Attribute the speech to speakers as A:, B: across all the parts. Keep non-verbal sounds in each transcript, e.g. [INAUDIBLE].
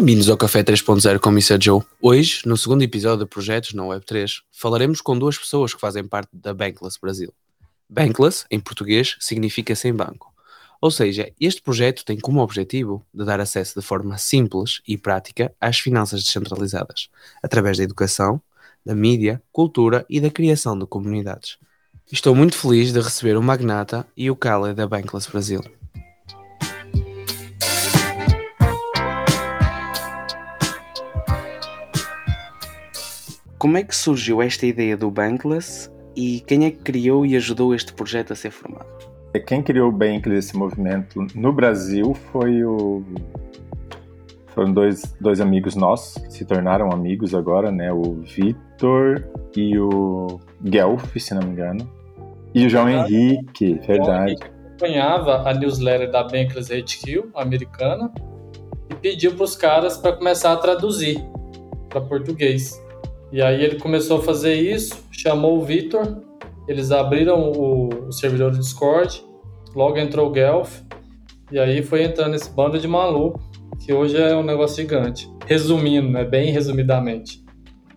A: Bem-vindos ao Café 3.0 com Mr. Joe. Hoje, no segundo episódio de Projetos na Web3, falaremos com duas pessoas que fazem parte da Bankless Brasil. Bankless, em português, significa sem banco. Ou seja, este projeto tem como objetivo de dar acesso de forma simples e prática às finanças descentralizadas, através da educação, da mídia, cultura e da criação de comunidades. Estou muito feliz de receber o Magnata e o Kale da Bankless Brasil. Como é que surgiu esta ideia do Bankless e quem é que criou e ajudou este projeto a ser formado?
B: Quem criou o Bankless, esse movimento no Brasil, foi o foram dois, dois amigos nossos que se tornaram amigos agora, né? O Vitor e o Guelph, se não me engano. E o João Henrique, verdade.
C: acompanhava a newsletter da Bankless HQ, americana, e pediu para os caras para começar a traduzir para português. E aí ele começou a fazer isso, chamou o Vitor, eles abriram o, o, servidor do Discord, logo entrou o Guelph, e aí foi entrando esse bando de maluco, que hoje é um negócio gigante. Resumindo, né, bem resumidamente.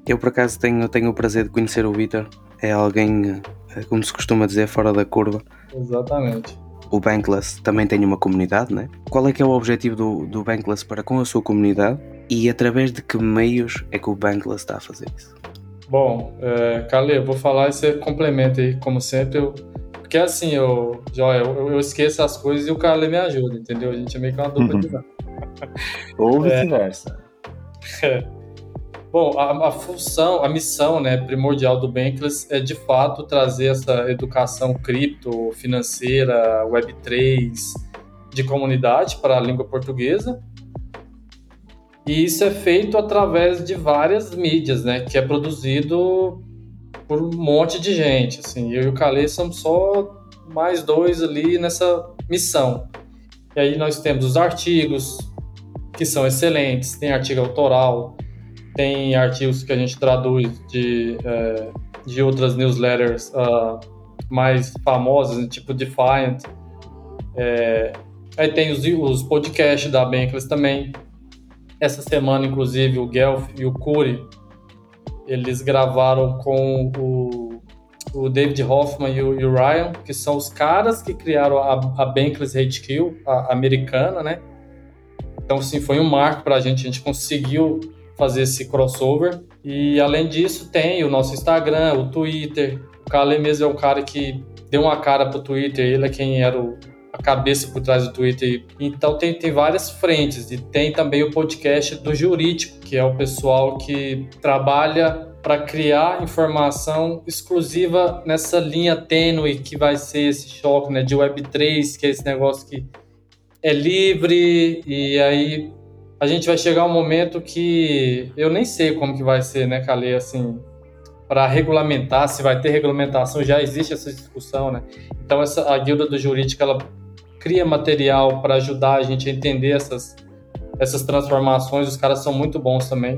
A: Eu por acaso tenho, tenho o prazer de conhecer o Vitor, é alguém, eh, como se costuma dizer, fora da curva.
C: Exatamente.
A: O Bankless também tem uma comunidade, né? Qual é que é o objetivo do, do Bankless para com a sua comunidade e através de que meios é que o Bankless está a fazer isso?
C: Bom, é, Kale, eu vou falar e você complementa aí, como sempre. Eu, porque assim, eu, Joia, eu, eu, esqueço as coisas e o Kale me ajuda, entendeu? A gente é meio que uma dupla de [LAUGHS]
B: Ou vice-versa.
C: É. [LAUGHS] Bom, a, a, função, a missão né, primordial do Bankless é de fato trazer essa educação cripto, financeira, Web3, de comunidade para a língua portuguesa e isso é feito através de várias mídias, né? Que é produzido por um monte de gente. Assim, eu e o Calê somos só mais dois ali nessa missão. E aí nós temos os artigos, que são excelentes, tem artigo autoral, tem artigos que a gente traduz de, é, de outras newsletters uh, mais famosas, tipo Defiant. É, aí tem os, os podcasts da Bankless também, essa semana, inclusive, o Guelph e o Curi, eles gravaram com o, o David Hoffman e o, e o, Ryan, que são os caras que criaram a, a Bankless HQ, a americana, né? Então, sim, foi um marco para a gente. A gente conseguiu fazer esse crossover. E, além disso, tem o nosso Instagram, o Twitter. O Kale mesmo é um cara que deu uma cara pro Twitter. Ele é quem era o a cabeça por trás do Twitter. Então tem, tem várias frentes. E tem também o podcast do Jurídico, que é o pessoal que trabalha para criar informação exclusiva nessa linha tênue que vai ser esse choque né, de Web3, que é esse negócio que é livre, e aí a gente vai chegar um momento que eu nem sei como que vai ser, né, Calê, assim, para regulamentar, se vai ter regulamentação, já existe essa discussão, né? Então essa, a guilda do jurídico, ela cria material para ajudar a gente a entender essas, essas transformações. Os caras são muito bons também.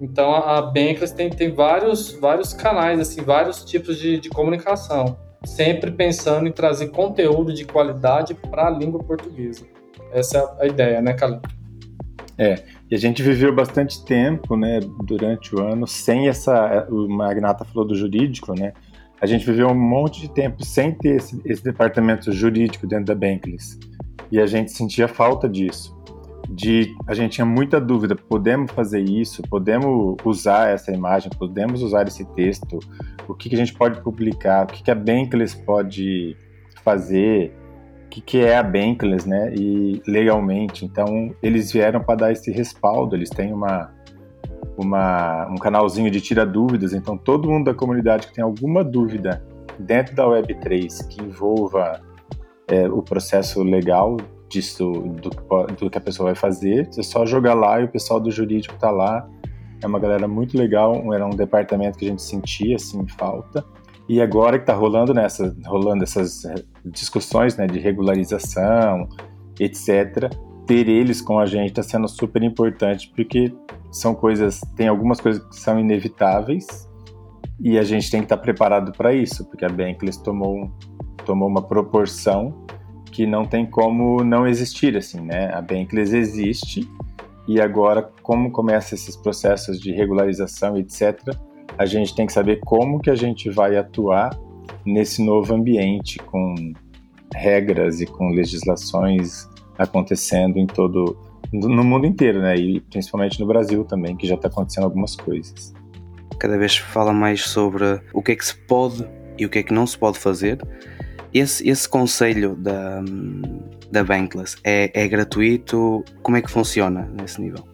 C: Então a Bankless tem, tem vários, vários canais, assim, vários tipos de, de comunicação, sempre pensando em trazer conteúdo de qualidade para a língua portuguesa. Essa é a ideia, né, Calil?
B: É, e a gente viveu bastante tempo, né, durante o ano, sem essa. O Magnata falou do jurídico, né? A gente viveu um monte de tempo sem ter esse, esse departamento jurídico dentro da Bankless. E a gente sentia falta disso. De, a gente tinha muita dúvida, podemos fazer isso? Podemos usar essa imagem? Podemos usar esse texto? O que, que a gente pode publicar? O que, que a Bankless pode fazer? O que, que é a Bankless, né? E legalmente. Então, eles vieram para dar esse respaldo. Eles têm uma, uma, um canalzinho de tira dúvidas, então todo mundo da comunidade que tem alguma dúvida dentro da Web3 que envolva é, o processo legal disso, do, do, que a pessoa vai fazer, é só jogar lá e o pessoal do jurídico está lá. É uma galera muito legal, era um departamento que a gente sentia assim falta. E agora que está rolando nessa, rolando essas é, discussões né, de regularização, etc., ter eles com a gente está sendo super importante, porque são coisas, tem algumas coisas que são inevitáveis e a gente tem que estar preparado para isso, porque a Bankless tomou, tomou uma proporção que não tem como não existir, assim, né? A Bankless existe e agora, como começam esses processos de regularização, etc., a gente tem que saber como que a gente vai atuar nesse novo ambiente com regras e com legislações acontecendo em todo no mundo inteiro, né? E principalmente no Brasil também, que já está acontecendo algumas coisas.
D: Cada vez fala mais sobre o que é que se pode e o que é que não se pode fazer. Esse, esse conselho da, da Bankless é, é gratuito? Como é que funciona nesse nível?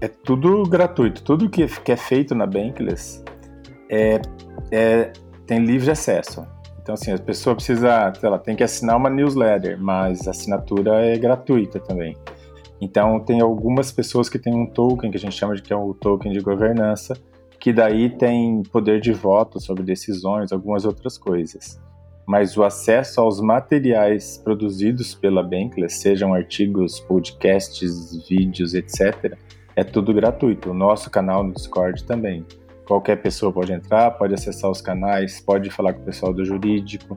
B: É tudo gratuito. Tudo que, que é feito na Bankless é, é, tem livre acesso. Então, assim, a pessoa precisa, ela tem que assinar uma newsletter, mas a assinatura é gratuita também. Então, tem algumas pessoas que têm um token que a gente chama de que é o token de governança, que daí tem poder de voto sobre decisões, algumas outras coisas. Mas o acesso aos materiais produzidos pela Bankless, sejam artigos, podcasts, vídeos, etc., é tudo gratuito. O nosso canal no Discord também. Qualquer pessoa pode entrar, pode acessar os canais, pode falar com o pessoal do jurídico.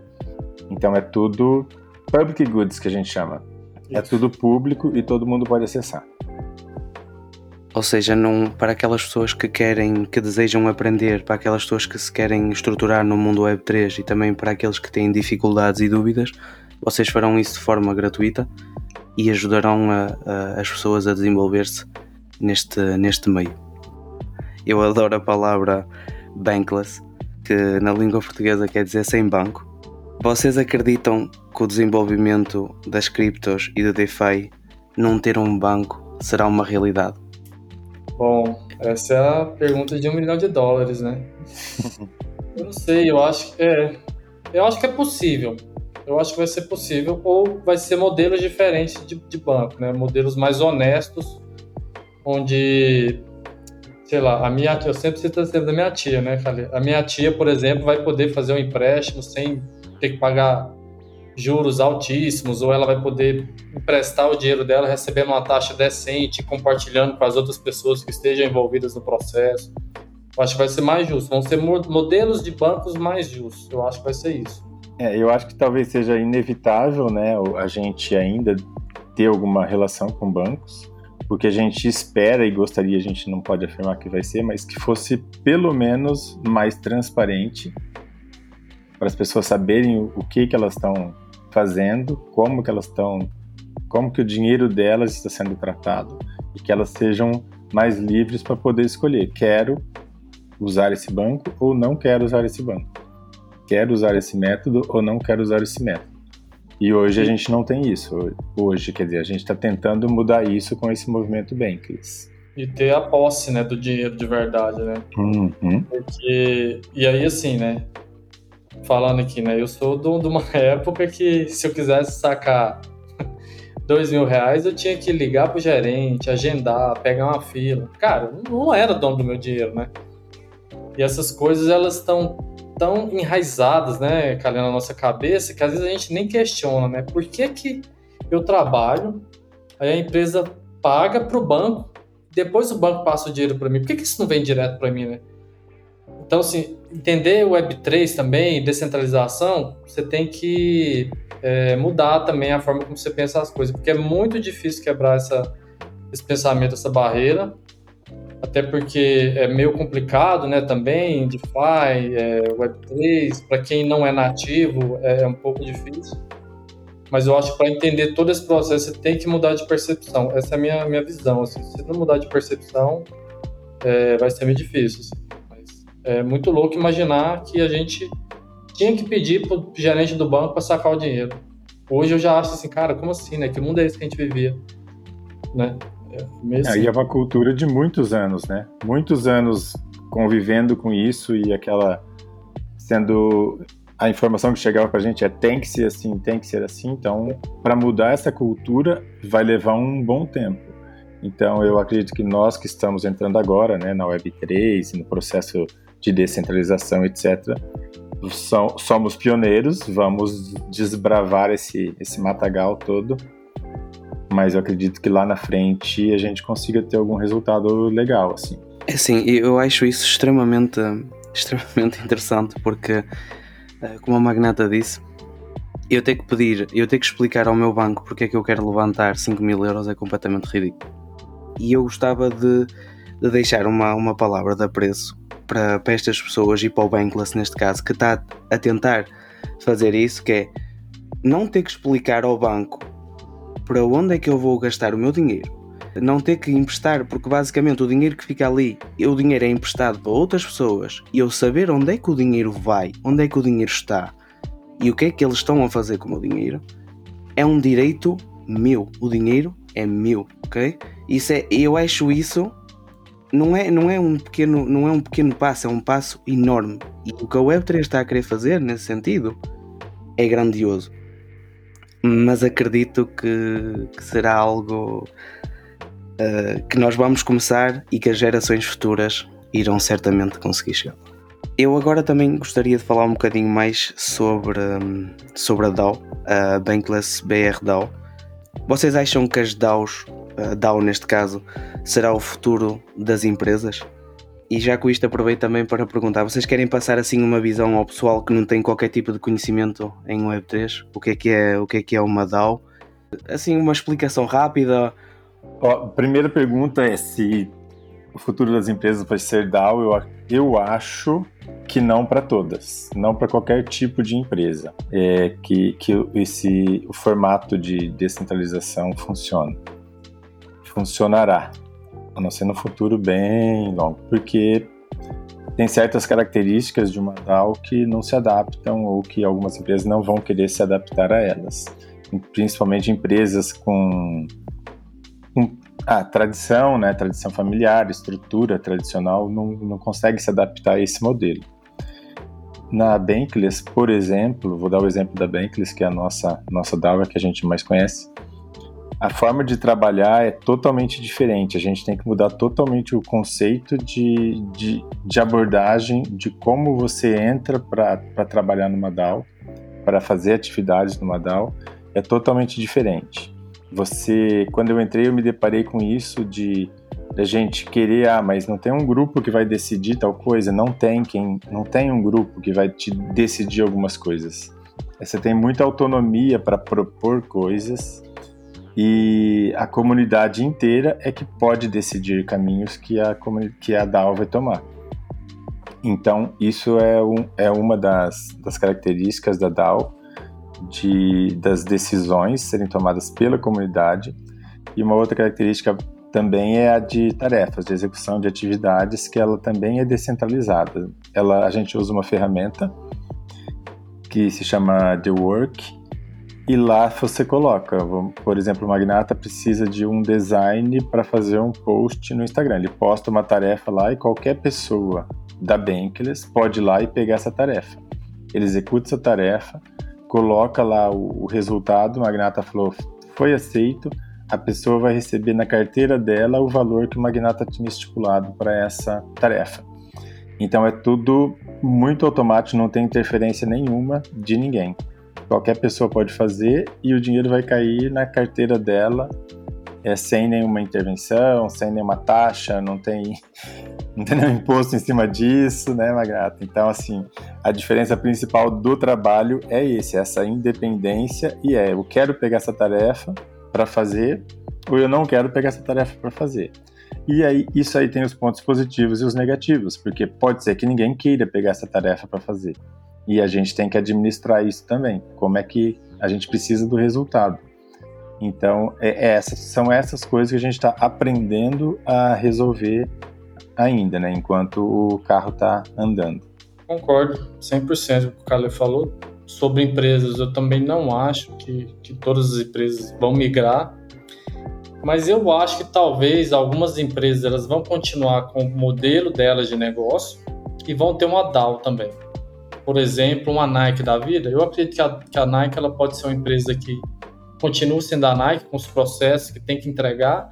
B: Então é tudo public goods que a gente chama. É tudo público e todo mundo pode acessar.
D: Ou seja, não, para aquelas pessoas que querem, que desejam aprender, para aquelas pessoas que se querem estruturar no mundo Web3 e também para aqueles que têm dificuldades e dúvidas, vocês farão isso de forma gratuita e ajudarão a, a, as pessoas a desenvolver-se neste, neste meio. Eu adoro a palavra bankless, que na língua portuguesa quer dizer sem banco. Vocês acreditam que o desenvolvimento das criptos e do DeFi não ter um banco será uma realidade?
C: Bom, essa é a pergunta de um milhão de dólares, né? [LAUGHS] eu não sei, eu acho que é. Eu acho que é possível. Eu acho que vai ser possível, ou vai ser modelos diferentes de, de banco, né? Modelos mais honestos, onde sei lá, a minha eu sempre cito exemplo da minha tia, né, Calê? A minha tia, por exemplo, vai poder fazer um empréstimo sem ter que pagar juros altíssimos, ou ela vai poder emprestar o dinheiro dela recebendo uma taxa decente, compartilhando com as outras pessoas que estejam envolvidas no processo. Eu acho que vai ser mais justo. Vão ser modelos de bancos mais justos. Eu acho que vai ser isso.
B: É, eu acho que talvez seja inevitável, né, a gente ainda ter alguma relação com bancos porque a gente espera e gostaria, a gente não pode afirmar que vai ser, mas que fosse pelo menos mais transparente para as pessoas saberem o, o que que elas estão fazendo, como que elas estão, como que o dinheiro delas está sendo tratado e que elas sejam mais livres para poder escolher, quero usar esse banco ou não quero usar esse banco. Quero usar esse método ou não quero usar esse método. E hoje a gente não tem isso. Hoje, quer dizer, a gente está tentando mudar isso com esse movimento Bankless.
C: E ter a posse, né, do dinheiro de verdade, né?
B: Uhum.
C: Porque... E aí, assim, né, falando aqui, né, eu sou de uma [LAUGHS] época que se eu quisesse sacar [LAUGHS] dois mil reais, eu tinha que ligar pro gerente, agendar, pegar uma fila. Cara, não era dono do meu dinheiro, né? E essas coisas, elas estão tão enraizadas, né, Calhando na nossa cabeça, que às vezes a gente nem questiona, né? Por que, que eu trabalho, aí a empresa paga para o banco, depois o banco passa o dinheiro para mim? Por que, que isso não vem direto para mim, né? Então, assim, entender o Web3 também, descentralização, você tem que é, mudar também a forma como você pensa as coisas, porque é muito difícil quebrar essa, esse pensamento, essa barreira, até porque é meio complicado, né, também, DeFi, é, Web3, para quem não é nativo é, é um pouco difícil. Mas eu acho que para entender todo esse processo você tem que mudar de percepção. Essa é a minha, minha visão. Assim. Se não mudar de percepção, é, vai ser meio difícil. Assim. É muito louco imaginar que a gente tinha que pedir para o gerente do banco para sacar o dinheiro. Hoje eu já acho assim, cara, como assim, né? Que mundo é esse que a gente vivia? Né?
B: É, e é uma cultura de muitos anos, né? Muitos anos convivendo com isso e aquela sendo a informação que chegava para a gente é tem que ser assim, tem que ser assim. Então, para mudar essa cultura vai levar um bom tempo. Então, eu acredito que nós que estamos entrando agora, né, na Web3, no processo de descentralização, etc., somos pioneiros, vamos desbravar esse, esse matagal todo mas eu acredito que lá na frente a gente consiga ter algum resultado legal, assim.
D: É sim, eu acho isso extremamente, extremamente interessante porque, eh, como a Magnata disse, eu ter que pedir, eu ter que explicar ao meu banco porque é que eu quero levantar 5 mil euros é completamente ridículo. E eu gostava de, de deixar uma, uma palavra de apreço para, para estas pessoas e para o Bankless neste caso, que está a tentar fazer isso, que é não ter que explicar ao banco para onde é que eu vou gastar o meu dinheiro, não ter que emprestar, porque basicamente o dinheiro que fica ali, o dinheiro é emprestado para outras pessoas e eu saber onde é que o dinheiro vai, onde é que o dinheiro está e o que é que eles estão a fazer com o meu dinheiro, é um direito meu. O dinheiro é meu, ok? Isso é, eu acho isso não é, não é um pequeno não é um pequeno passo, é um passo enorme. E o que a Web3 está a querer fazer nesse sentido é grandioso. Mas acredito que, que será algo uh, que nós vamos começar e que as gerações futuras irão certamente conseguir chegar. Eu agora também gostaria de falar um bocadinho mais sobre, sobre a DAO, a Bankless BR DAO. Vocês acham que as DAOs, a DAO neste caso, será o futuro das empresas? E já com isto aproveito também para perguntar, vocês querem passar assim uma visão ao pessoal que não tem qualquer tipo de conhecimento em Web3? O que é que é, o que é, que é uma DAO? Assim, uma explicação rápida.
B: Primeira pergunta é se o futuro das empresas vai ser DAO. Eu, eu acho que não para todas, não para qualquer tipo de empresa, é que, que esse o formato de descentralização funciona, funcionará a não ser no futuro bem longo, porque tem certas características de uma DAO que não se adaptam ou que algumas empresas não vão querer se adaptar a elas, principalmente empresas com, com a tradição, né, tradição familiar, estrutura tradicional, não, não consegue se adaptar a esse modelo. Na Bankless, por exemplo, vou dar o exemplo da Bankless, que é a nossa, nossa DAO que a gente mais conhece, a forma de trabalhar é totalmente diferente. A gente tem que mudar totalmente o conceito de, de, de abordagem de como você entra para trabalhar numa DAO, para fazer atividades numa DAO, é totalmente diferente. Você, quando eu entrei, eu me deparei com isso de a gente querer, ah, mas não tem um grupo que vai decidir tal coisa, não tem quem, não tem um grupo que vai te decidir algumas coisas. Você tem muita autonomia para propor coisas e a comunidade inteira é que pode decidir caminhos que a, que a DAO vai tomar. Então, isso é, um, é uma das, das características da DAO, de, das decisões serem tomadas pela comunidade. E uma outra característica também é a de tarefas, de execução de atividades, que ela também é descentralizada. Ela, a gente usa uma ferramenta que se chama The Work, e lá você coloca, por exemplo, o Magnata precisa de um design para fazer um post no Instagram. Ele posta uma tarefa lá e qualquer pessoa da Bankless pode ir lá e pegar essa tarefa. Ele executa essa tarefa, coloca lá o, resultado, o Magnata falou, foi aceito, a pessoa vai receber na carteira dela o valor que o Magnata tinha estipulado para essa tarefa. Então é tudo muito automático, não tem interferência nenhuma de ninguém qualquer pessoa pode fazer e o dinheiro vai cair na carteira dela é, sem nenhuma intervenção, sem nenhuma taxa, não tem, [LAUGHS] não tem nenhum imposto em cima disso, né, Magrata? Então, assim, a diferença principal do trabalho é esse, essa independência e é, eu quero pegar essa tarefa para fazer ou eu não quero pegar essa tarefa para fazer. E aí, isso aí tem os pontos positivos e os negativos, porque pode ser que ninguém queira pegar essa tarefa para fazer. E a gente tem que administrar isso também. Como é que a gente precisa do resultado? Então, é, é são essas coisas que a gente está aprendendo a resolver ainda, né? Enquanto o carro está andando.
C: Concordo 100% com o que o Carlos falou. Sobre empresas, eu também não acho que, que todas as empresas vão migrar. Mas eu acho que talvez algumas empresas elas vão continuar com o modelo delas de negócio e vão ter uma DAO também por exemplo, uma Nike da vida, eu acredito que a, que a Nike ela pode ser uma empresa que continua sendo a Nike com os processos que tem que entregar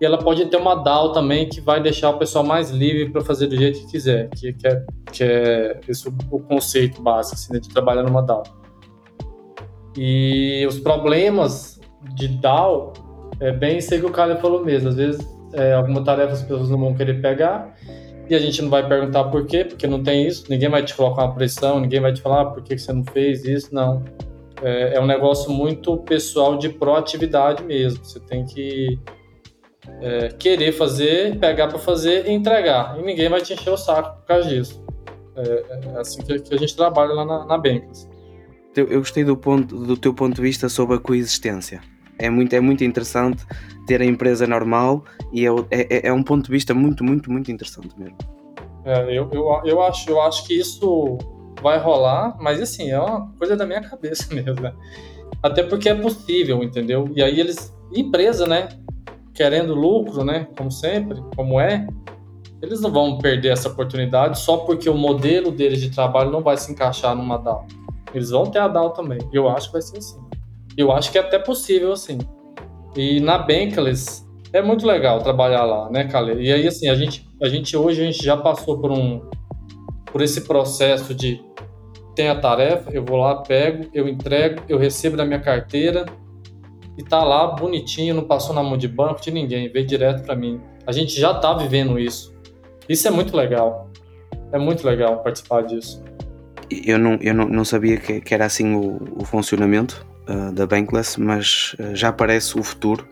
C: e ela pode ter uma DAO também que vai deixar o pessoal mais livre para fazer do jeito que quiser, que, que é, que é esse o conceito básico assim, né, de trabalhar numa DAO. E os problemas de DAO é bem isso que o cara falou mesmo. Às vezes, é, alguma tarefa as pessoas não vão querer pegar e a gente não vai perguntar por quê, porque não tem isso. Ninguém vai te colocar uma pressão, ninguém vai te falar ah, por que você não fez isso. Não. É, é um negócio muito pessoal de proatividade mesmo. Você tem que é, querer fazer, pegar para fazer e entregar. E ninguém vai te encher o saco por causa disso. É, é assim que, que, a gente trabalha lá na, na.
D: Eu, eu gostei do, ponto, do teu ponto de vista sobre a coexistência. É muito, é muito interessante ter a empresa normal e é, é, é um ponto de vista muito, muito, muito interessante mesmo.
C: É, eu, eu, eu, acho, eu acho que isso vai rolar, mas assim, é uma coisa da minha [LAUGHS] cabeça mesmo, né? Até porque é possível, entendeu? E aí eles, empresa, né? Querendo lucro, né? Como sempre, como é, eles não vão perder essa oportunidade só porque o modelo deles de trabalho não vai se encaixar numa DAO. Eles vão ter a DAO também. Eu acho que vai ser assim. Eu acho que é até possível assim. E na Bankless é muito legal trabalhar lá, né, Kale? E aí assim, a gente, a gente hoje a gente já passou por um por esse processo de tem a tarefa, eu vou lá, pego, eu entrego, eu recebo na minha carteira e tá lá bonitinho, não passou na mão de banco de ninguém, veio direto para mim. A gente já tá vivendo isso. Isso é muito legal. É muito legal participar disso.
D: Eu não, eu não, não sabia que, que era assim o, o funcionamento uh, da Bankless, mas uh, já parece o futuro.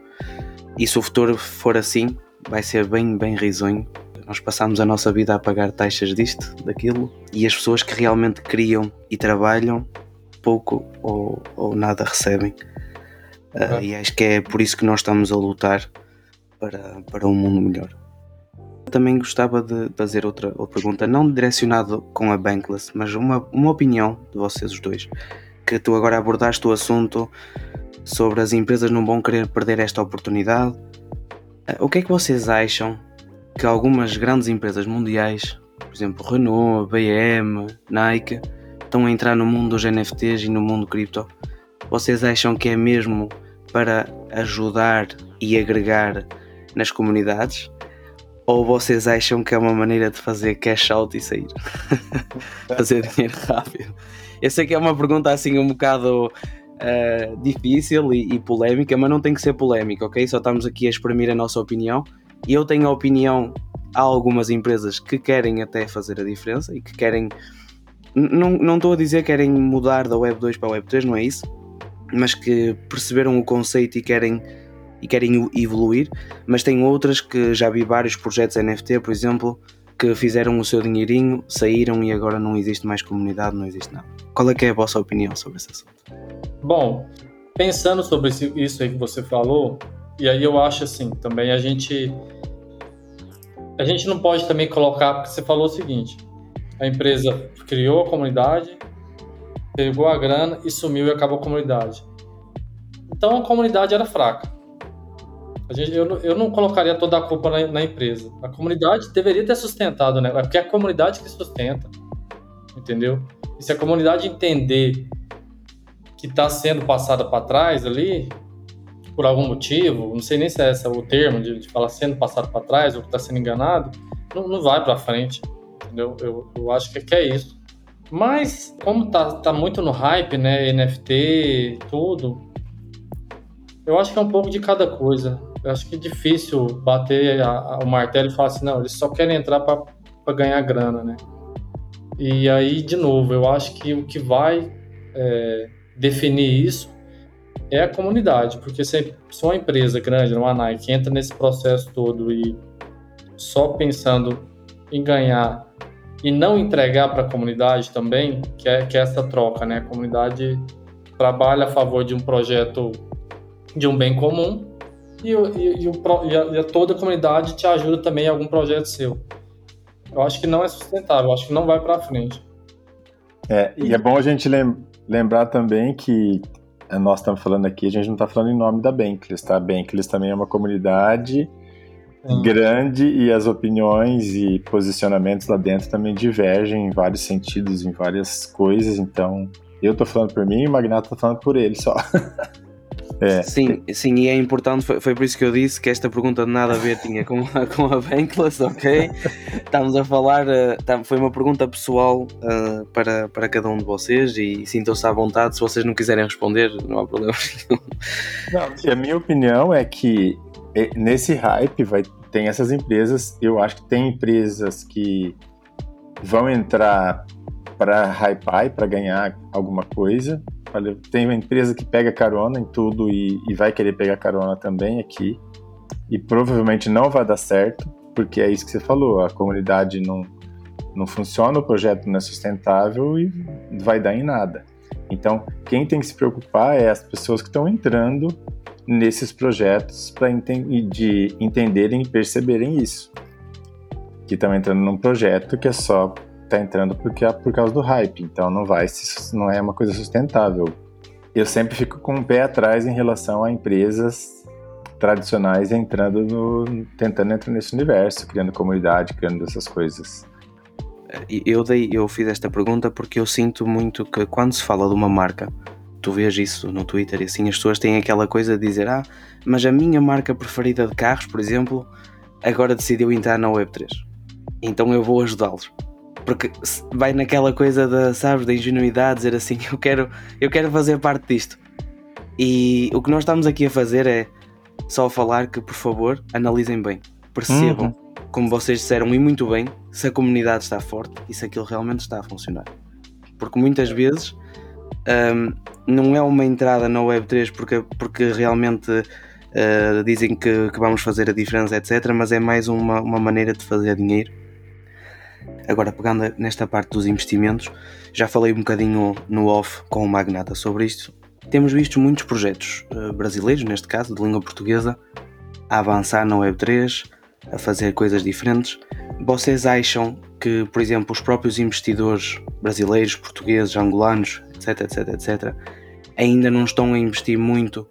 D: E se o futuro for assim, vai ser bem, bem risonho. Nós passamos a nossa vida a pagar taxas disto, daquilo, e as pessoas que realmente criam e trabalham pouco ou, ou nada recebem. Uh, E acho que é por isso que nós estamos a lutar para, para um mundo melhor. Também gostava de fazer outra, outra pergunta, não direcionado com a Bankless, mas uma, uma opinião de vocês os dois. Que tu agora abordaste o assunto sobre as empresas não vão querer perder esta oportunidade. Eh, o que é que vocês acham que algumas grandes empresas mundiais, por exemplo Renault, BM, Nike, estão a entrar no mundo dos NFTs e no mundo cripto? Vocês acham que é mesmo para ajudar e agregar nas comunidades? Ou vocês acham que é uma maneira de fazer cash out e sair? [LAUGHS] fazer dinheiro rápido? Eu sei que é uma pergunta assim um bocado uh, difícil e, e, polémica, mas não tem que ser polémica, ok? Só estamos aqui a exprimir a nossa opinião. E eu tenho a opinião, há algumas empresas que querem até fazer a diferença e que querem. Não, não estou a dizer que querem mudar da Web 2 para a Web 3, não é isso, mas que perceberam o conceito e querem e querem evoluir, mas tem outras que já vi vários projetos NFT, por exemplo, que fizeram o seu dinheirinho, saíram e agora não existe mais comunidade, não existe nada. Qual é que é a vossa opinião sobre esse assunto?
C: Bom, pensando sobre isso aí que você falou, e aí eu acho assim, também a gente a gente não pode também colocar, porque você falou o seguinte, a empresa criou a comunidade, pegou a grana e sumiu e acabou a comunidade. Então a comunidade era fraca. Eu, eu, não colocaria toda a culpa na, na, empresa. A comunidade deveria ter sustentado, né? É porque é a comunidade que sustenta, entendeu? E se a comunidade entender que está sendo passada para trás ali, por algum motivo, não sei nem se é esse o termo de, de falar sendo passado para trás ou que está sendo enganado, não, não vai para frente, entendeu? Eu, eu acho que, que é isso. Mas, como tá, tá muito no hype, né? NFT, tudo, eu acho que é um pouco de cada coisa. Eu acho que é difícil bater a, a, o martelo e falar assim, não, eles só querem entrar para ganhar grana, né? E aí, de novo, eu acho que o que vai é, definir isso é a comunidade, porque se, se uma empresa grande, uma Nike, entra nesse processo todo e só pensando em ganhar e não entregar para a comunidade também, que é, que é essa troca, né? A comunidade trabalha a favor de um projeto, de um bem comum, e, e, e, o, e, a, e a toda a comunidade te ajuda também em algum projeto seu. Eu acho que não é sustentável, eu acho que não vai para frente.
B: É, e é bom a gente lembrar também que é, nós estamos falando aqui, a gente não está falando em nome da Bankless, tá? A Bankless também é uma comunidade Sim. grande e as opiniões e posicionamentos lá dentro também divergem em vários sentidos, em várias coisas, então eu estou falando por mim e o Magnato está falando por ele só. [LAUGHS]
D: É. Sim, sim, e é importante, foi, foi, por isso que eu disse que esta pergunta de nada a ver tinha com, a, [LAUGHS] com a Bankless, ok? Estamos a falar, uh, foi uma pergunta pessoal uh, para, para cada um de vocês e sintam-se à vontade, se vocês não quiserem responder, não há problema [LAUGHS]
B: Não, a minha opinião é que nesse hype vai, tem essas empresas, eu acho que tem empresas que vão entrar para hypar e para ganhar alguma coisa, tem uma empresa que pega carona em tudo e, e vai querer pegar carona também aqui. e provavelmente não vai dar certo, porque é isso que você falou, a comunidade não, não funciona, o projeto não é sustentável e vai dar em nada. Então, quem tem que se preocupar é as pessoas que estão entrando nesses projetos para de entenderem e perceberem isso. Que estão entrando num projeto que é só tá entrando porque é por causa do hype, então não vai não é uma coisa sustentável. Eu sempre fico com o um pé atrás em relação a empresas tradicionais entrando no tentando entrar nesse universo, criando comunidade, criando essas coisas.
D: Eu dei, eu fiz esta pergunta porque eu sinto muito que quando se fala de uma marca, tu vês isso no Twitter e assim as pessoas têm aquela coisa de dizer ah, mas a minha marca preferida de carros, por exemplo, agora decidiu entrar na Web3. Então eu vou ajudá-los. Porque vai naquela coisa da, sabes, da ingenuidade, dizer assim, [LAUGHS] eu quero, eu quero fazer parte disto. E o que nós estamos aqui a fazer é só falar que, por favor, analisem bem, percebam, uhum. como vocês disseram e muito bem, se a comunidade está forte e se aquilo realmente está a funcionar. Porque muitas vezes um, não é uma entrada na Web3 porque, porque realmente uh, dizem que, que, vamos fazer a diferença, etc. Mas é mais uma, uma maneira de fazer dinheiro. Agora, pegando nesta parte dos investimentos, já falei um bocadinho no off com o Magnata sobre isto. Temos visto muitos projetos uh, brasileiros, neste caso, de língua portuguesa, a avançar na Web3, a fazer coisas diferentes. Vocês acham que, por exemplo, os próprios investidores brasileiros, portugueses, angolanos, etc, etc, etc, ainda não estão a investir muito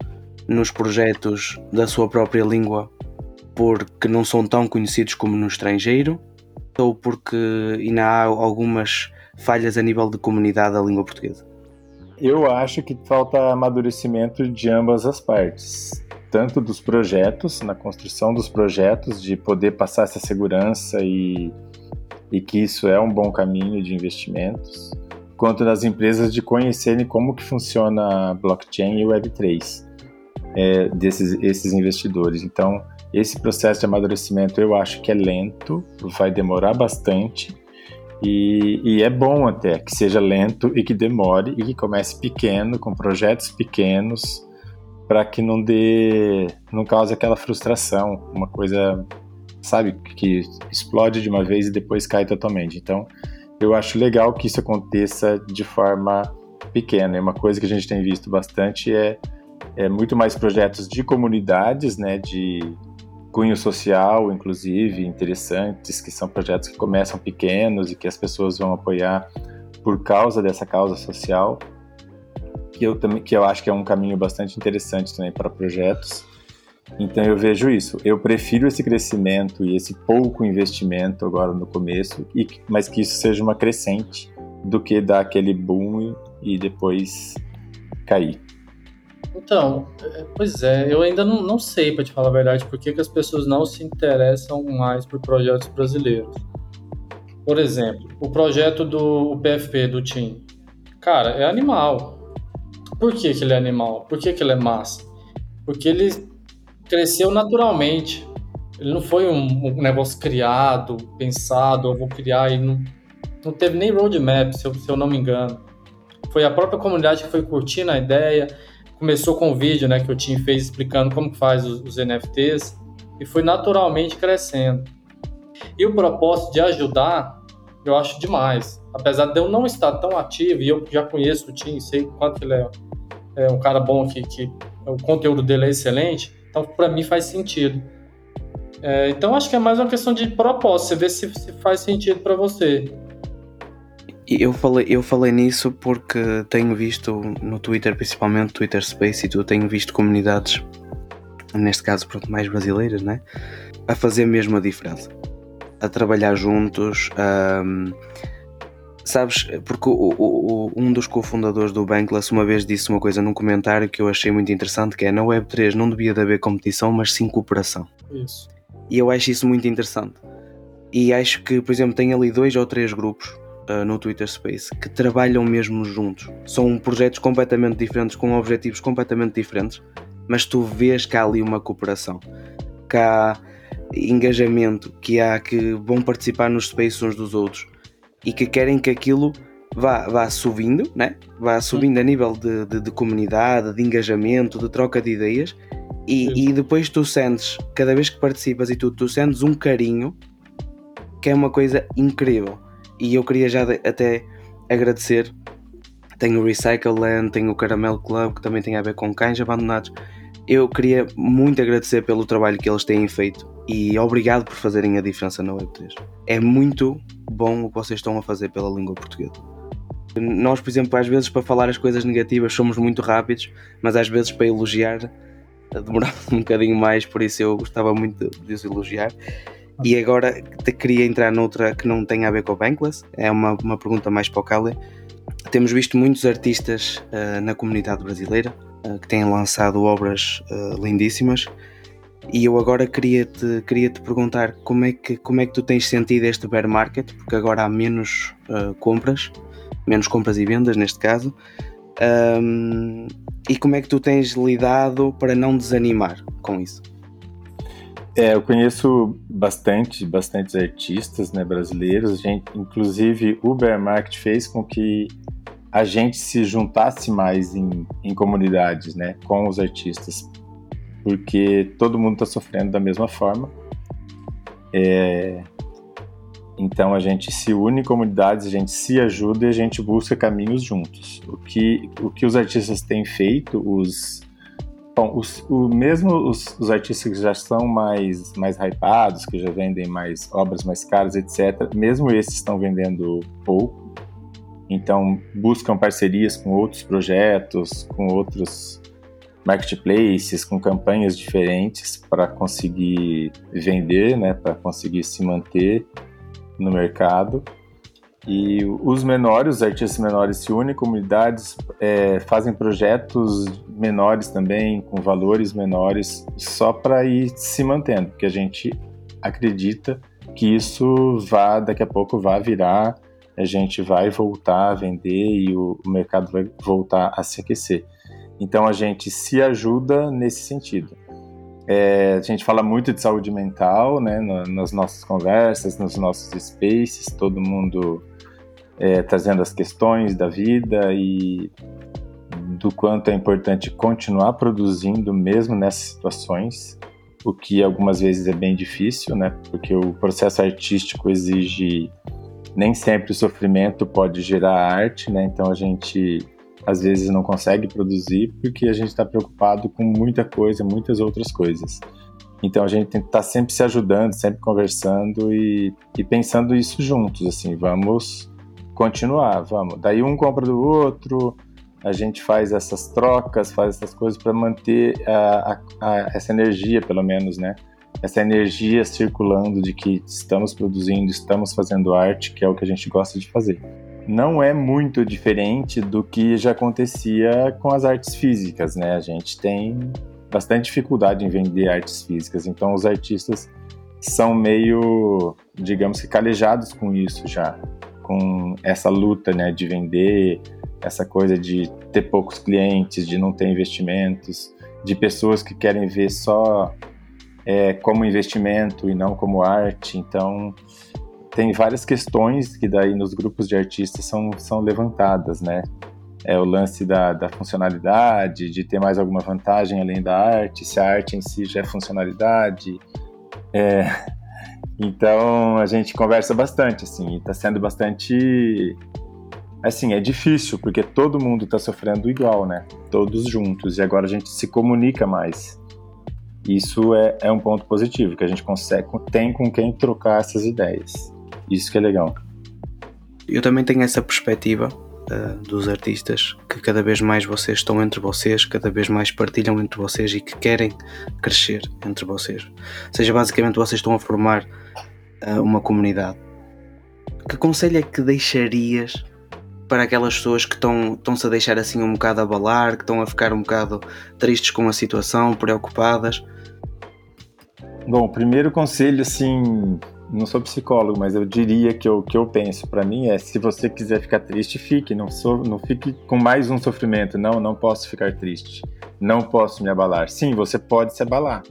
D: nos projetos da sua própria língua porque não são tão conhecidos como no estrangeiro ou porque ainda há algumas falhas a nível de comunidade da língua portuguesa?
B: Eu acho que falta amadurecimento de ambas as partes, tanto dos projetos, na construção dos projetos, de poder passar essa segurança e, e que isso é um bom caminho de investimentos, quanto das empresas de conhecerem como que funciona a blockchain e o Web3 é, desses esses investidores. Então, esse processo de amadurecimento eu acho que é lento, vai demorar bastante e, e, é bom até que seja lento e que demore e que comece pequeno, com projetos pequenos, para que não dê, não cause aquela frustração, uma coisa, sabe, que explode de uma vez e depois cai totalmente. Então, eu acho legal que isso aconteça de forma pequena. E uma coisa que a gente tem visto bastante é, é muito mais projetos de comunidades, né, de cunho social, inclusive, interessantes, que são projetos que começam pequenos e que as pessoas vão apoiar por causa dessa causa social, que eu, também, que eu acho que é um caminho bastante interessante também para projetos. Então eu vejo isso. Eu prefiro esse crescimento e esse pouco investimento agora no começo, e, mas que isso seja uma crescente do que dar aquele boom e depois cair.
C: Então, é, pois é, eu ainda não, não sei, para te falar a verdade, por que, que as pessoas não se interessam mais por projetos brasileiros. Por exemplo, o projeto do PFP, do TIM. Cara, é animal. Por que, que ele é animal? Por que, que ele é massa? Porque ele cresceu naturalmente. Ele não foi um, um negócio criado, pensado, eu vou criar e não, não teve nem roadmap, se eu, se eu não me engano. Foi a própria comunidade que foi curtindo a ideia, começou com o vídeo né, que o Tim fez explicando como faz os, os NFTs e foi naturalmente crescendo. E o propósito de ajudar, eu acho demais. Apesar de eu não estar tão ativo, e eu já conheço o Tim, sei quanto ele é, é um cara bom, que, que o conteúdo dele é excelente, então para mim faz sentido. É, então acho que é mais uma questão de propósito, você vê se, se faz sentido para você.
D: Eu falei, eu falei nisso porque tenho visto no Twitter, principalmente Twitter Space, e tu tenho visto comunidades, neste caso pronto, mais brasileiras, né? a fazer mesmo a diferença, a trabalhar juntos. Um, sabes, porque o, o, um dos cofundadores do Bankless uma vez disse uma coisa num comentário que eu achei muito interessante, que é na Web3 não devia de haver competição, mas sim cooperação.
C: Isso.
D: E eu acho isso muito interessante. E acho que, por exemplo, tem ali dois ou três grupos uh, no Twitter Space que trabalham mesmo juntos. São projetos completamente diferentes, com objetivos completamente diferentes, mas tu vês que há ali uma cooperação, que há engajamento, que há que vão participar nos spaces uns dos outros e que querem que aquilo vá, vá subindo, né? vá subindo a nível de, de, de comunidade, de engajamento, de troca de ideias e, e, depois tu sentes, cada vez que participas e tu, tu sentes um carinho que é uma coisa incrível. E eu queria já de, até agradecer. Tenho o Recycle Land, tenho o Caramel Club, que também tem a ver com cães abandonados. Eu queria muito agradecer pelo trabalho que eles têm feito e obrigado por fazerem a diferença na Web3. É muito bom o que vocês estão a fazer pela língua portuguesa. Nós, por exemplo, às vezes para falar as coisas negativas somos muito rápidos, mas às vezes para elogiar demorava [LAUGHS] um bocadinho mais, por isso eu gostava muito de os elogiar. E agora te queria entrar noutra que não tem a ver com a Bankless, é uma, uma pergunta mais para o Kali. Temos visto muitos artistas uh, na comunidade brasileira uh, que têm lançado obras uh, lindíssimas e eu agora queria-te queria -te perguntar como é, que, como é que tu tens sentido este bear market, porque agora há menos compras, menos compras e vendas neste caso, um, e como é que tu tens lidado para não desanimar com isso?
B: É, eu conheço bastante, bastantes artistas né, brasileiros. Gente, inclusive, o Bear Market fez com que a gente se juntasse mais em, em comunidades, né, com os artistas, porque todo mundo está sofrendo da mesma forma. É, então a gente se une em comunidades, a gente se ajuda e a gente busca caminhos juntos. O que, o que os artistas têm feito, os, bom, os, o mesmo os, os, artistas que já são mais, mais hypados, que já vendem mais obras mais caras, etc., mesmo esses estão vendendo pouco. Então buscam parcerias com outros projetos, com outros marketplaces, com campanhas diferentes para conseguir vender, né, para conseguir se manter no mercado. E os menores, os artistas menores se unem em comunidades, é, fazem projetos menores também, com valores menores, só para ir se mantendo, porque a gente acredita que isso vá, daqui a pouco, vai virar, a gente vai voltar a vender e o, o mercado vai voltar a se aquecer. Então a gente se ajuda nesse sentido. É, a gente fala muito de saúde mental, né, nas nossas conversas, nos nossos spaces, todo mundo é, trazendo as questões da vida e do quanto é importante continuar produzindo mesmo nessas situações, o que algumas vezes é bem difícil, né, porque o processo artístico exige nem sempre o sofrimento pode gerar arte, né, então a gente às vezes não consegue produzir porque a gente está preocupado com muita coisa, muitas outras coisas. Então a gente tem que estar tá sempre se ajudando, sempre conversando e, e pensando isso juntos, assim, vamos continuar, vamos. Daí um compra do outro, a gente faz essas trocas, faz essas coisas para manter a, a, a, essa energia, pelo menos, né? Essa energia circulando de que estamos produzindo, estamos fazendo arte, que é o que a gente gosta de fazer não é muito diferente do que já acontecia com as artes físicas, né? A gente tem bastante dificuldade em vender artes físicas, então os artistas são meio, digamos que calejados com isso já, com essa luta, né, de vender, essa coisa de ter poucos clientes, de não ter investimentos, de pessoas que querem ver só é, como investimento e não como arte. Então, tem várias questões que daí nos grupos de artistas são, são levantadas, né? É o lance da, da funcionalidade, de ter mais alguma vantagem além da arte, se a arte em si já é funcionalidade. É, então a gente conversa bastante, assim, está sendo bastante. Assim, é difícil, porque todo mundo está sofrendo igual, né? Todos juntos, e agora a gente se comunica mais. Isso é, é um ponto positivo, que a gente consegue, tem com quem trocar essas ideias. Isso que é legal.
D: Eu também tenho essa perspectiva uh, dos artistas que cada vez mais vocês estão entre vocês, cada vez mais partilham entre vocês e que querem crescer entre vocês. Ou seja, basicamente vocês estão a formar uh, uma comunidade. Que conselho é que deixarias para aquelas pessoas que estão, estão-se a deixar assim um bocado abalar, que estão a ficar um bocado tristes com a situação, preocupadas?
B: Bom, primeiro conselho, assim, não sou psicólogo, mas eu diria que o que eu penso para mim é: se você quiser ficar triste, fique. Não, sou, não fique com mais um sofrimento. Não, não posso ficar triste. Não posso me abalar. Sim, você pode se abalar.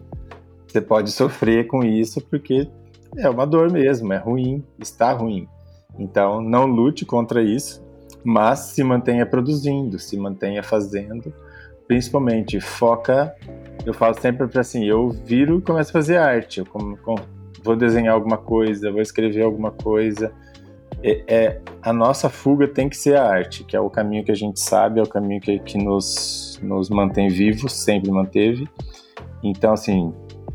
B: Você pode sofrer com isso porque é uma dor mesmo, é ruim, está ruim. Então, não lute contra isso. mas se mantenha produzindo, se mantenha fazendo, principalmente foca. Eu falo sempre para assim, eu viro e começo a fazer arte, eu com, vou desenhar alguma coisa, vou escrever alguma coisa. É, é, a nossa fuga tem que ser a arte, que é o caminho que a gente sabe, é o caminho que, que nos, nos mantém vivos, sempre manteve. Então, assim,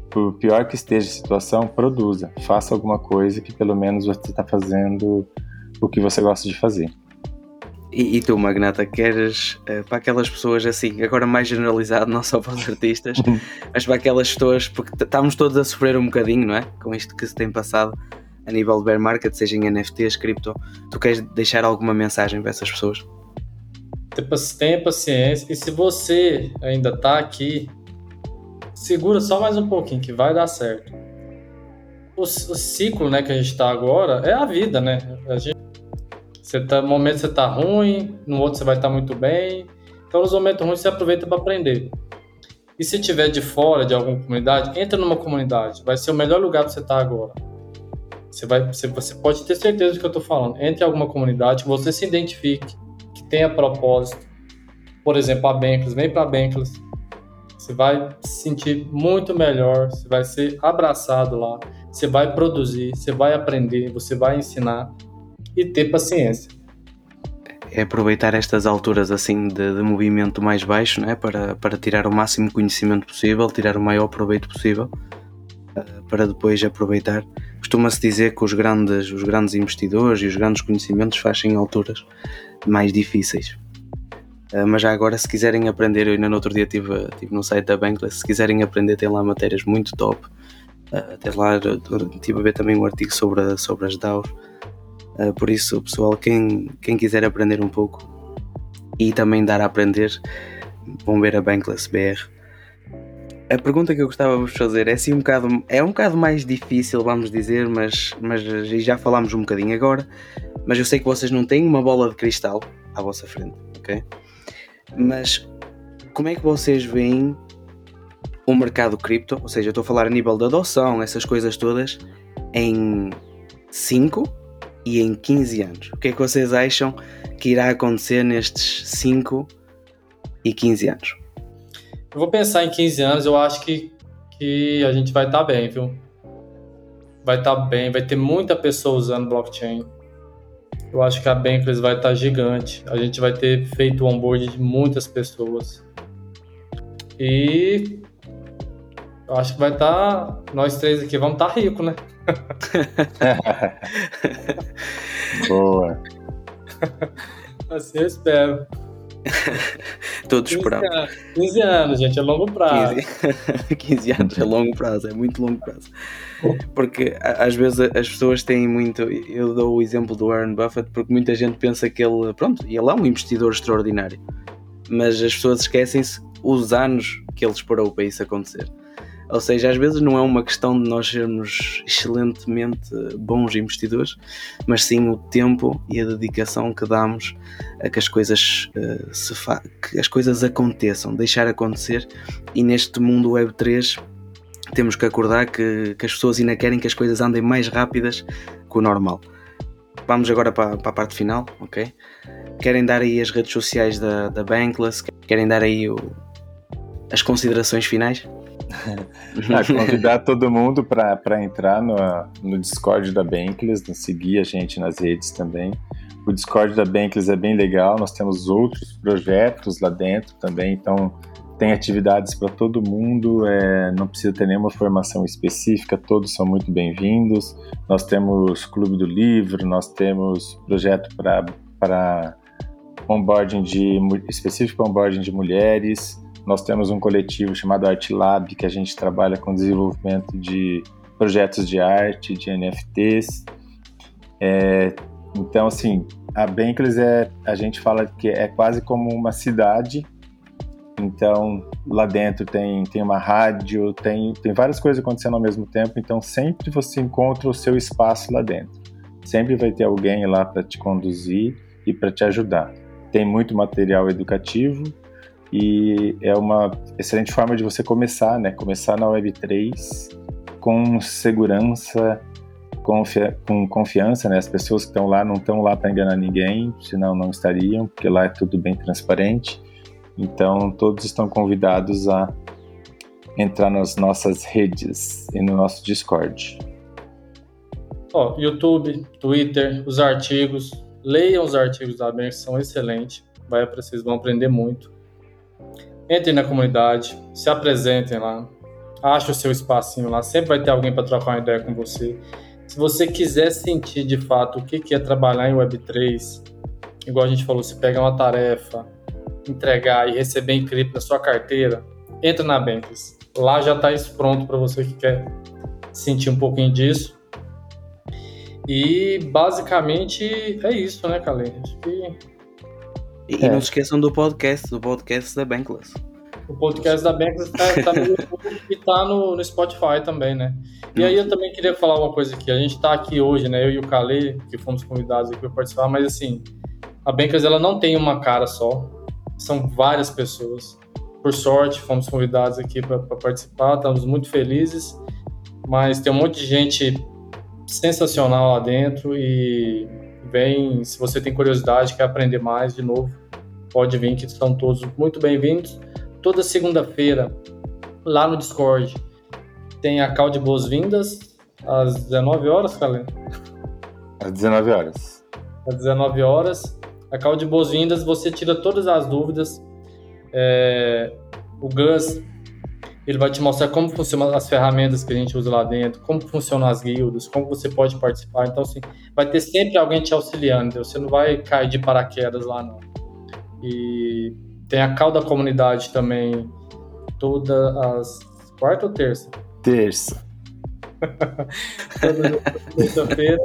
B: por pior que esteja a situação, produza, faça alguma coisa que pelo menos você está fazendo o que você gosta de fazer.
D: E, e tu, Magnata, queres uh, para aquelas pessoas assim, agora mais generalizado, não só para os artistas, [LAUGHS] mas para aquelas pessoas, porque estamos todos a sofrer um bocadinho, não é? Com isto que se tem passado a nível de bear market, seja em NFTs, cripto, tu queres deixar alguma mensagem para essas pessoas?
C: Tenha paciência e se você ainda está aqui, segura só mais um pouquinho que vai dar certo. O, o ciclo né, que a gente está agora é a vida, né? A gente você tá, no momento você tá ruim, no outro você vai estar tá muito bem. Então, nos momentos ruins você aproveita para aprender. E se tiver de fora de alguma comunidade, entra numa comunidade. Vai ser o melhor lugar para você estar tá agora. Você, vai, você, você pode ter certeza do que eu estou falando. Entre alguma comunidade que você se identifique, que tenha propósito. Por exemplo, a Bankless. Vem para a Bankless. Você vai se sentir muito melhor. Você vai ser abraçado lá. Você vai produzir. Você vai aprender. Você vai ensinar e ter paciência.
D: É aproveitar estas alturas assim de, de movimento mais baixo né? para, para tirar o máximo conhecimento possível, tirar o maior proveito possível, eh, para depois aproveitar. Costuma-se dizer que os grandes, os grandes investidores e os grandes conhecimentos fazem alturas mais difíceis. Uh, mas já agora, se quiserem aprender, eu ainda no outro dia estive, estive no site da Bankless, se quiserem aprender, tem lá matérias muito top. Uh, tem lá, estive a ver também um artigo sobre, sobre as DAOs. Uh, por isso, pessoal, quem, quem quiser aprender um pouco e também dar a aprender, vão ver a Bankless BR. A pergunta que eu gostava de vos fazer é assim um bocado, é um bocado mais difícil, vamos dizer, mas, mas já falámos um bocadinho agora. Mas eu sei que vocês não têm uma bola de cristal à vossa frente, ok? Mas como é que vocês veem o mercado cripto? Ou seja, estou a falar a nível de adoção, essas coisas todas, em 5 e em 15 anos. O que é que vocês acham que irá acontecer nestes 5 e 15 anos?
C: Eu vou pensar em 15 anos, eu acho que, que a gente vai estar tá bem, viu? Vai estar tá bem, vai ter muita pessoa usando blockchain. Eu acho que a Bankless vai estar tá gigante. A gente vai ter feito o onboard de muitas pessoas. E eu acho que vai estar. Nós três aqui vamos estar ricos, né? [LAUGHS]
B: Boa.
C: Assim eu espero. [LAUGHS]
D: Todos esperamos.
C: 15 anos, gente, é longo prazo.
D: 15, 15 [LAUGHS] anos é longo prazo, é muito longo prazo. Porque às vezes as pessoas têm muito. Eu dou o exemplo do Warren Buffett porque muita gente pensa que ele. Pronto, ele é um investidor extraordinário. Mas as pessoas esquecem-se os anos que ele esperou para isso acontecer. Ou seja, às vezes não é uma questão de nós sermos excelentemente bons investidores, mas sim o tempo e a dedicação que damos a que as coisas uh, se que as coisas aconteçam, deixar acontecer. E neste mundo Web 3 temos que acordar que, que as pessoas ainda querem que as coisas andem mais rápidas que o normal. Vamos agora para, para a parte final, ok? Querem dar aí as redes sociais da, da Bankless? Querem dar aí o, as considerações finais? [LAUGHS]
B: ah, convidar todo mundo para entrar no, no Discord da Bankless, seguir a gente nas redes também. O Discord da Bankless é bem legal, nós temos outros projetos lá dentro também, então tem atividades para todo mundo, é, não precisa ter nenhuma formação específica, todos são muito bem-vindos. Nós temos Clube do Livro, nós temos projeto para onboarding de específico onboarding de mulheres, nós temos um coletivo chamado Art Lab, que a gente trabalha com desenvolvimento de projetos de arte, de NFTs. É, então, assim, a Bankless é, a gente fala que é quase como uma cidade. Então, lá dentro tem, tem uma rádio, tem, tem várias coisas acontecendo ao mesmo tempo. Então, sempre você encontra o seu espaço lá dentro. Sempre vai ter alguém lá para te conduzir e para te ajudar. Tem muito material educativo, e é uma excelente forma de você começar, né? Começar na Web3 com segurança, confia com confiança, né? As pessoas que estão lá não estão lá para enganar ninguém, senão não estariam, porque lá é tudo bem transparente. Então, todos estão convidados a entrar nas nossas redes e no nosso Discord.
C: Ó, YouTube, Twitter, os artigos. Leiam os artigos da Bank, são excelentes. Vai, vocês vão aprender muito. Entrem na comunidade, se apresentem lá. Ache o seu espacinho lá. Sempre vai ter alguém para trocar uma ideia com você. Se você quiser sentir de fato o que é trabalhar em Web3, igual a gente falou, se pegar uma tarefa, entregar e receber em cripto na sua carteira, entra na Bankless. Lá já está isso pronto para você que quer sentir um pouquinho disso. E basicamente é isso, né, Calê? Acho que...
D: E, é. não se esqueçam do podcast, do podcast da Bankless.
C: O podcast da Bankless está tá no YouTube e está no, no, Spotify também, né? E aí eu também queria falar uma coisa aqui. A gente está aqui hoje, né? Eu e o Calê, que fomos convidados aqui para participar, mas assim, a Bankless ela não tem uma cara só. São várias pessoas. Por sorte, fomos convidados aqui para participar, estamos muito felizes. Mas tem um monte de gente sensacional lá dentro e vem, se você tem curiosidade, quer aprender mais de novo, pode vir que são todos muito bem-vindos. Toda segunda-feira, lá no Discord, tem a call de boas-vindas às 19 horas, Calê?
B: Às 19 horas.
C: Às 19 horas. A de boas-vindas, você tira todas as dúvidas. É, o Gus ele vai te mostrar como funcionam as ferramentas que a gente usa lá dentro, como funcionam as guildas, como você pode participar. Então, assim, vai ter sempre alguém te auxiliando, você não vai cair de paraquedas lá, não. E tem a cal da comunidade também, todas as. quarta ou terça?
B: Terça. [LAUGHS]
C: toda terça-feira.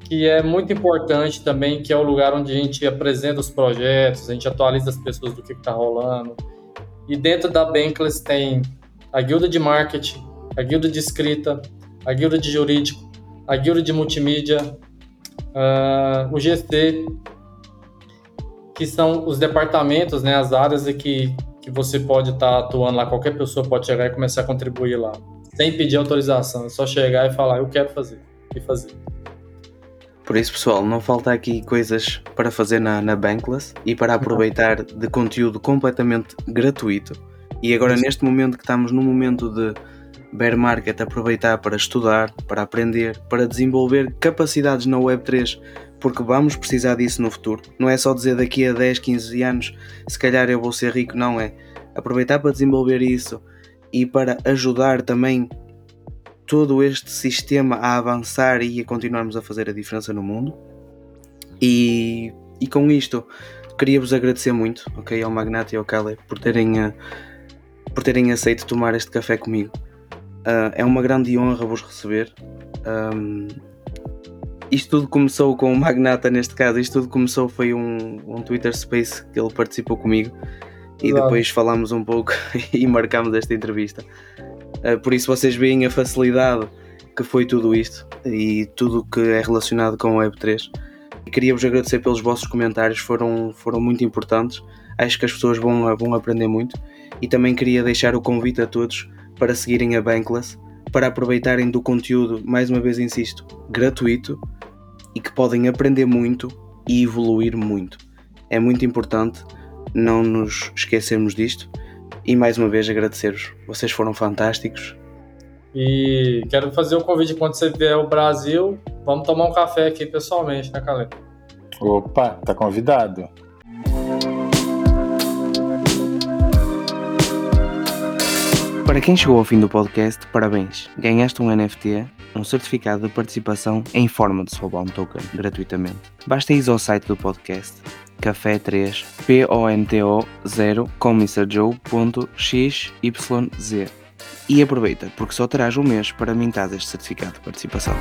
C: que é muito importante também, que é o lugar onde a gente apresenta os projetos, a gente atualiza as pessoas do que está rolando e dentro da Bankless tem a guilda de marketing, a guilda de escrita, a guilda de jurídico, a guilda de multimídia, uh, o GC, que são os departamentos, né, as áreas que, que você pode estar tá atuando lá, qualquer pessoa pode chegar e começar a contribuir lá, sem pedir autorização, é só chegar e falar, eu quero fazer, e fazer.
D: Por isso, pessoal, não falta aqui coisas para fazer na, na Bankless e para aproveitar de conteúdo completamente gratuito. E agora, neste momento que estamos num momento de bear market, aproveitar para estudar, para aprender, para desenvolver capacidades na Web3, porque vamos precisar disso no futuro. Não é só dizer daqui a 10, 15 anos, se calhar eu vou ser rico, não é. Aproveitar para desenvolver isso e para ajudar também todo este sistema a avançar e a continuarmos a fazer a diferença no mundo. E, e com isto, queria-vos agradecer muito, ok, ao Magnate e ao Kale por terem, uh, por terem aceito tomar este café comigo. Uh, é uma grande honra vos receber. Um, isto tudo começou com o Magnata, neste caso, isto tudo começou foi um, um Twitter Space que ele participou comigo e depois falámos um pouco [LAUGHS] e marcámos esta entrevista. Uh, por isso vocês veem a facilidade que foi tudo isto e tudo que é relacionado com o Web3. E queria-vos agradecer pelos vossos comentários, foram, foram muito importantes. Acho que as pessoas vão, vão aprender muito. E também queria deixar o convite a todos para seguirem a Bankless, para aproveitarem do conteúdo, mais uma vez insisto, gratuito e que podem aprender muito e evoluir muito. É muito importante não nos esquecermos disto e mais uma vez agradecer-vos. Vocês foram fantásticos.
C: E quero fazer o um convite quando você vier ao Brasil, vamos tomar um café aqui pessoalmente, né, Calé?
B: Opa, tá convidado.
D: Para quem chegou ao fim do podcast, parabéns! Ganhaste um NFT, um certificado de participação em forma de Soulbound Token, gratuitamente. Basta ir ao site do podcast café 3 ponto 0 comissajoe.xyz e aproveita porque só terás um mês para mintar este certificado de participação.